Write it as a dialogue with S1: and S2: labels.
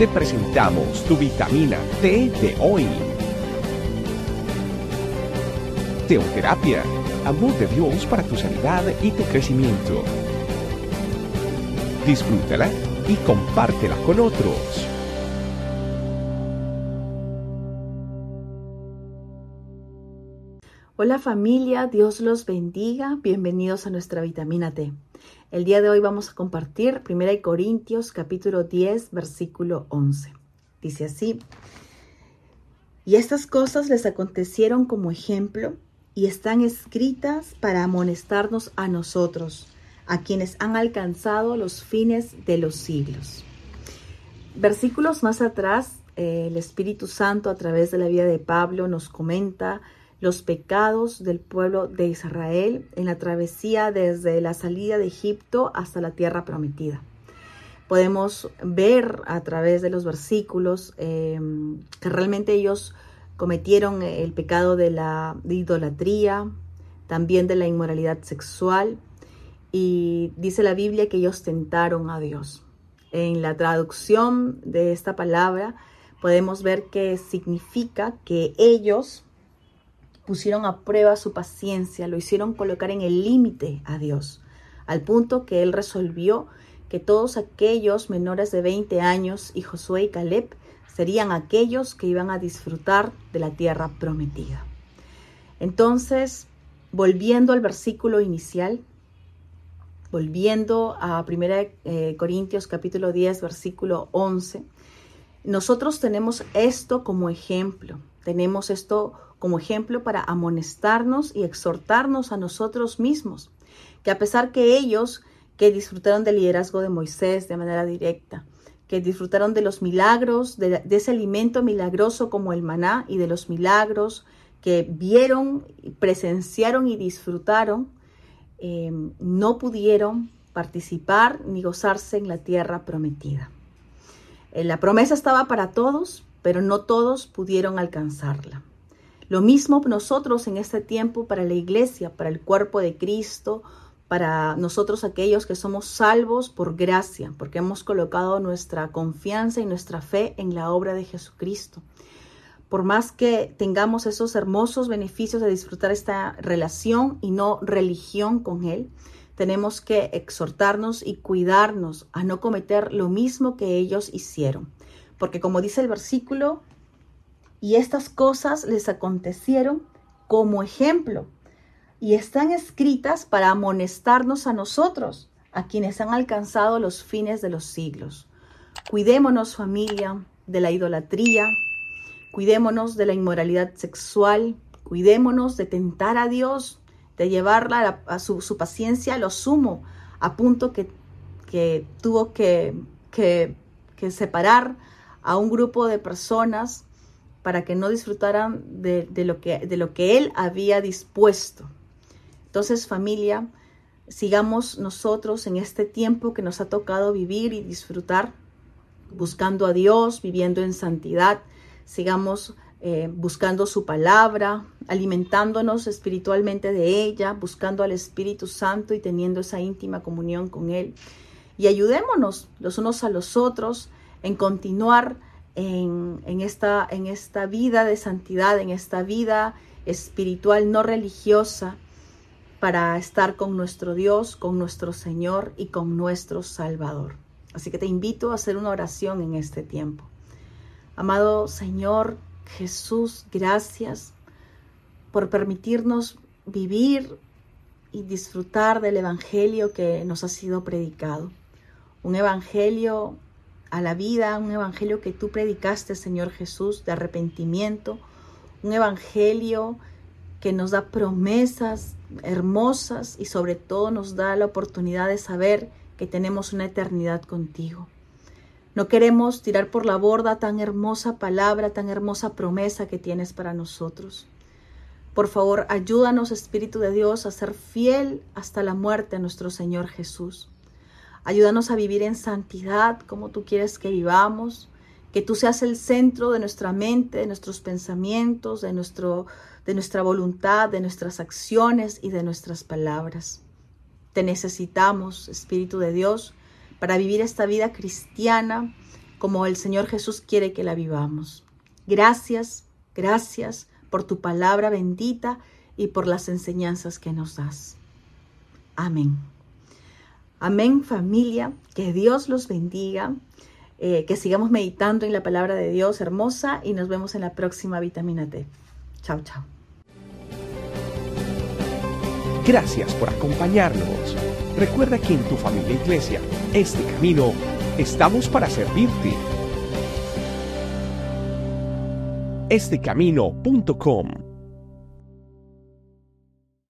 S1: te presentamos tu vitamina T de hoy. Teoterapia, amor de Dios para tu sanidad y tu crecimiento. Disfrútala y compártela con otros.
S2: Hola familia, Dios los bendiga. Bienvenidos a nuestra vitamina T. El día de hoy vamos a compartir 1 Corintios capítulo 10 versículo 11. Dice así, y estas cosas les acontecieron como ejemplo y están escritas para amonestarnos a nosotros, a quienes han alcanzado los fines de los siglos. Versículos más atrás, eh, el Espíritu Santo a través de la vida de Pablo nos comenta los pecados del pueblo de Israel en la travesía desde la salida de Egipto hasta la tierra prometida. Podemos ver a través de los versículos em, que realmente ellos cometieron el pecado de la idolatría, también de la inmoralidad sexual, y dice la Biblia que ellos tentaron a Dios. En la traducción de esta palabra podemos ver que significa que ellos pusieron a prueba su paciencia, lo hicieron colocar en el límite a Dios, al punto que Él resolvió que todos aquellos menores de 20 años y Josué y Caleb serían aquellos que iban a disfrutar de la tierra prometida. Entonces, volviendo al versículo inicial, volviendo a 1 eh, Corintios capítulo 10, versículo 11, nosotros tenemos esto como ejemplo, tenemos esto como ejemplo para amonestarnos y exhortarnos a nosotros mismos, que a pesar que ellos que disfrutaron del liderazgo de Moisés de manera directa, que disfrutaron de los milagros, de, ese alimento milagroso como el maná y de los milagros que vieron, presenciaron y disfrutaron, eh, no pudieron participar ni gozarse en la tierra prometida. Eh, la promesa estaba para todos, pero no todos pudieron alcanzarla. Lo mismo nosotros en este tiempo para la iglesia, para el cuerpo de Cristo, para nosotros aquellos que somos salvos por gracia, porque hemos colocado nuestra confianza y nuestra fe en la obra de Jesucristo. Por más que tengamos esos hermosos beneficios de disfrutar esta relación y no religión con Él, tenemos que exhortarnos y cuidarnos a no cometer lo mismo que ellos hicieron. Porque como dice el versículo, y estas cosas les acontecieron como ejemplo y están escritas para amonestarnos a nosotros, a quienes han alcanzado los fines de los siglos. Cuidémonos familia de la idolatría, cuidémonos de la inmoralidad sexual, cuidémonos de tentar a Dios, de llevarla a, su, paciencia a lo sumo, a punto que, que tuvo que, que, que separar a un grupo de personas para que no disfrutaran de, lo que, de lo que Él había dispuesto. Entonces, familia, sigamos nosotros en este tiempo que nos ha tocado vivir y disfrutar, buscando a Dios, viviendo en santidad, sigamos eh, buscando su palabra, alimentándonos espiritualmente de ella, buscando al Espíritu Santo y teniendo esa íntima comunión con Él. Y ayudémonos los unos a los otros en continuar en, esta, en esta vida de santidad, en esta vida espiritual no religiosa, para estar con nuestro Dios, con nuestro Señor y con nuestro Salvador. Así que te invito a hacer una oración en este tiempo. Amado Señor Jesús, gracias por permitirnos vivir y disfrutar del Evangelio que nos ha sido predicado. Un Evangelio a la vida, un evangelio que tú predicaste, Señor Jesús, de arrepentimiento, un evangelio que nos da promesas hermosas y sobre todo nos da la oportunidad de saber que tenemos una eternidad contigo. No queremos tirar por la borda tan hermosa palabra, tan hermosa promesa que tienes para nosotros. Por favor, ayúdanos, Espíritu de Dios, a ser fiel hasta la muerte a nuestro Señor Jesús. Ayúdanos a vivir en santidad como tú quieres que vivamos, que tú seas el centro de nuestra mente, de nuestros pensamientos, de, nuestro, de nuestra voluntad, de nuestras acciones y de nuestras palabras. Te necesitamos, Espíritu de Dios, para vivir esta vida cristiana como el Señor Jesús quiere que la vivamos. Gracias, gracias por tu palabra bendita y por las enseñanzas que nos das. Amén. Amén familia, que Dios los bendiga, eh, que sigamos meditando en la palabra de Dios hermosa y nos vemos en la próxima vitamina T. Chao, chao.
S1: Gracias por acompañarnos. Recuerda que en tu familia iglesia, este camino, estamos para servirte. Estecamino.com